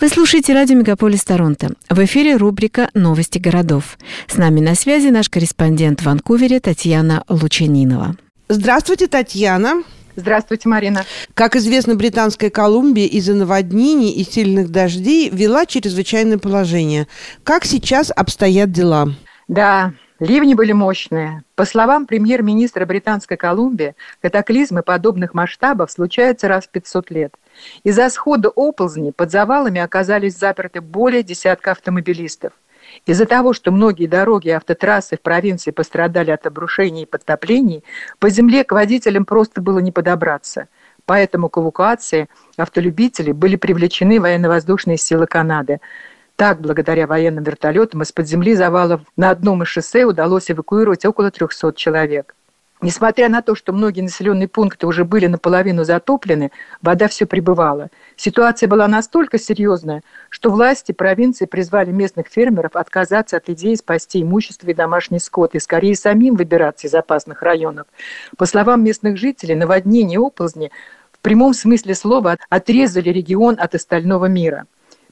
Вы слушаете радио «Мегаполис Торонто». В эфире рубрика «Новости городов». С нами на связи наш корреспондент в Ванкувере Татьяна Лучанинова. Здравствуйте, Татьяна. Здравствуйте, Марина. Как известно, Британская Колумбия из-за наводнений и сильных дождей ввела чрезвычайное положение. Как сейчас обстоят дела? Да, ливни были мощные. По словам премьер-министра Британской Колумбии, катаклизмы подобных масштабов случаются раз в 500 лет. Из-за схода оползней под завалами оказались заперты более десятка автомобилистов. Из-за того, что многие дороги и автотрассы в провинции пострадали от обрушений и подтоплений, по земле к водителям просто было не подобраться. Поэтому к эвакуации автолюбителей были привлечены военно-воздушные силы Канады. Так, благодаря военным вертолетам из-под земли завалов на одном из шоссе удалось эвакуировать около 300 человек. Несмотря на то, что многие населенные пункты уже были наполовину затоплены, вода все прибывала. Ситуация была настолько серьезная, что власти провинции призвали местных фермеров отказаться от идеи спасти имущество и домашний скот и скорее самим выбираться из опасных районов. По словам местных жителей, наводнение оползни в прямом смысле слова отрезали регион от остального мира.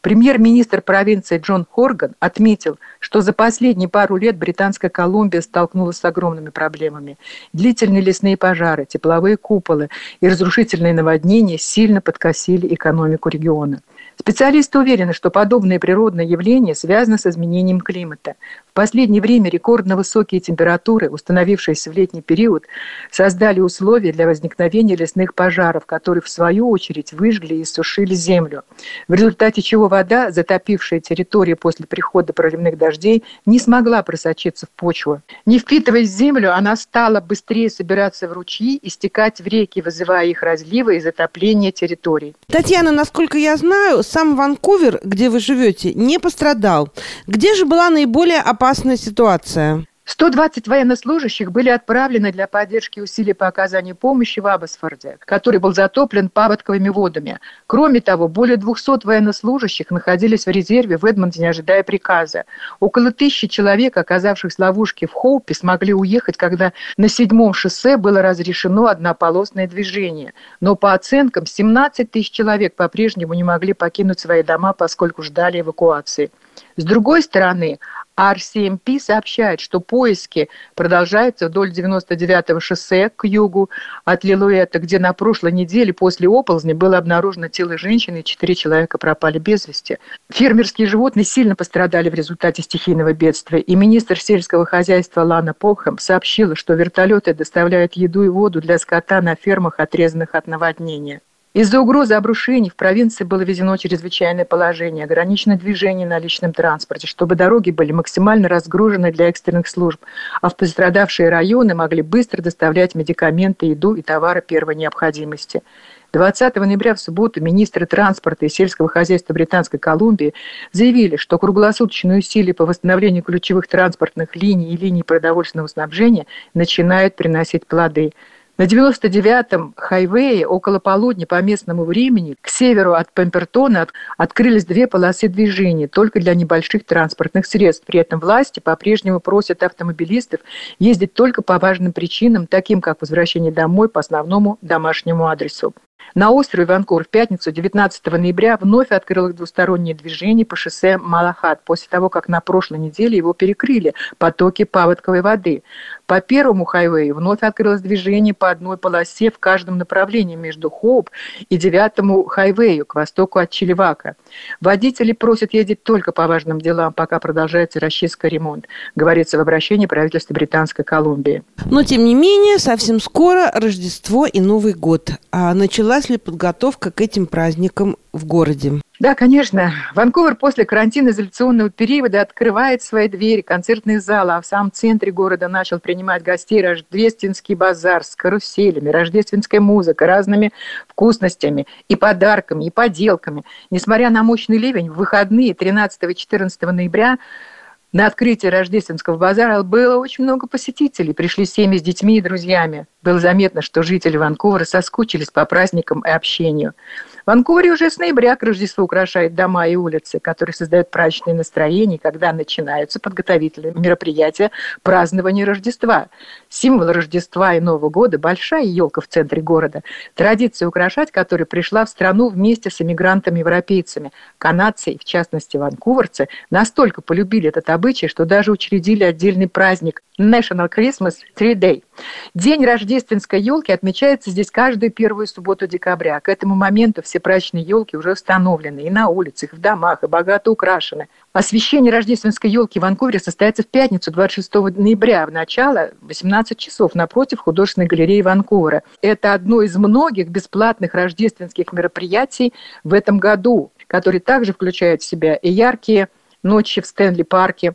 Премьер-министр провинции Джон Хорган отметил, что за последние пару лет Британская Колумбия столкнулась с огромными проблемами. Длительные лесные пожары, тепловые куполы и разрушительные наводнения сильно подкосили экономику региона. Специалисты уверены, что подобные природные явления связаны с изменением климата. Последнее время рекордно высокие температуры, установившиеся в летний период, создали условия для возникновения лесных пожаров, которые в свою очередь выжгли и сушили землю, в результате чего вода, затопившая территорию после прихода проливных дождей, не смогла просочиться в почву. Не впитываясь в землю, она стала быстрее собираться в ручьи и стекать в реки, вызывая их разливы и затопление территорий. Татьяна, насколько я знаю, сам Ванкувер, где вы живете, не пострадал. Где же была наиболее опасная ситуация? 120 военнослужащих были отправлены для поддержки усилий по оказанию помощи в Аббасфорде, который был затоплен паводковыми водами. Кроме того, более 200 военнослужащих находились в резерве в Эдмонтоне, ожидая приказа. Около тысячи человек, оказавшихся в ловушке в Хоупе, смогли уехать, когда на седьмом шоссе было разрешено однополосное движение. Но по оценкам 17 тысяч человек по-прежнему не могли покинуть свои дома, поскольку ждали эвакуации. С другой стороны, RCMP сообщает, что поиски продолжаются вдоль 99-го шоссе к югу от Лилуэта, где на прошлой неделе после оползня было обнаружено тело женщины и четыре человека пропали без вести. Фермерские животные сильно пострадали в результате стихийного бедствия, и министр сельского хозяйства Лана Полхэм сообщила, что вертолеты доставляют еду и воду для скота на фермах, отрезанных от наводнения. Из-за угрозы обрушений в провинции было введено чрезвычайное положение, ограничено движение на личном транспорте, чтобы дороги были максимально разгружены для экстренных служб, а в пострадавшие районы могли быстро доставлять медикаменты, еду и товары первой необходимости. 20 ноября в субботу министры транспорта и сельского хозяйства Британской Колумбии заявили, что круглосуточные усилия по восстановлению ключевых транспортных линий и линий продовольственного снабжения начинают приносить плоды – на 99-м хайвее около полудня по местному времени к северу от Пемпертона открылись две полосы движения только для небольших транспортных средств. При этом власти по-прежнему просят автомобилистов ездить только по важным причинам, таким как возвращение домой по основному домашнему адресу. На острове Ванкур в пятницу 19 ноября вновь открылось двустороннее движение по шоссе Малахат после того, как на прошлой неделе его перекрыли потоки паводковой воды. По первому хайвею вновь открылось движение по одной полосе в каждом направлении между Хоуп и девятому хайвею к востоку от Чилевака. Водители просят ездить только по важным делам, пока продолжается расчистка ремонт, говорится в обращении правительства Британской Колумбии. Но, тем не менее, совсем скоро Рождество и Новый год. А началась ли подготовка к этим праздникам в городе? Да, конечно. Ванкувер после карантинно-изоляционного периода открывает свои двери, концертные залы, а в самом центре города начал принимать гостей рождественский базар с каруселями, рождественской музыкой, разными вкусностями и подарками, и поделками. Несмотря на мощный ливень, в выходные 13 и 14 ноября на открытие рождественского базара было очень много посетителей. Пришли семьи с детьми и друзьями. Было заметно, что жители Ванкувера соскучились по праздникам и общению. Ванкувере уже с ноября к Рождеству украшает дома и улицы, которые создают праздничное настроение, когда начинаются подготовительные мероприятия празднования Рождества. Символ Рождества и Нового года – большая елка в центре города. Традиция украшать которой пришла в страну вместе с иммигрантами-европейцами. Канадцы, в частности ванкуверцы, настолько полюбили этот обычай, что даже учредили отдельный праздник National Christmas Tree Day. День рождественской елки отмечается здесь каждую первую субботу декабря. К этому моменту все праздничные елки уже установлены и на улицах, и в домах, и богато украшены. Освещение рождественской елки в Ванкувере состоится в пятницу, 26 ноября, в начало 18 часов, напротив художественной галереи Ванкувера. Это одно из многих бесплатных рождественских мероприятий в этом году, которые также включают в себя и яркие ночи в Стэнли-парке,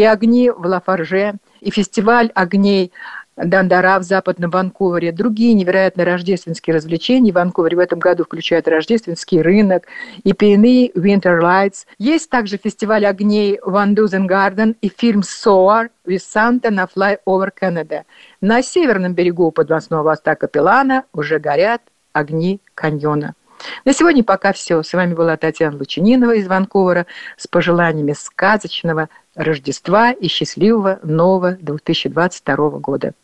и огни в Лафарже, и фестиваль огней Дандара в Западном Ванкувере. Другие невероятно рождественские развлечения в Ванкувере в этом году включают рождественский рынок и пейны Winter Lights. Есть также фестиваль огней Van Dusen Garden и фильм with Santa на Fly Over Canada. На северном берегу подвосного моста Капеллана уже горят огни каньона. На сегодня пока все. С вами была Татьяна Лучининова из Ванкувера с пожеланиями сказочного Рождества и счастливого нового 2022 года.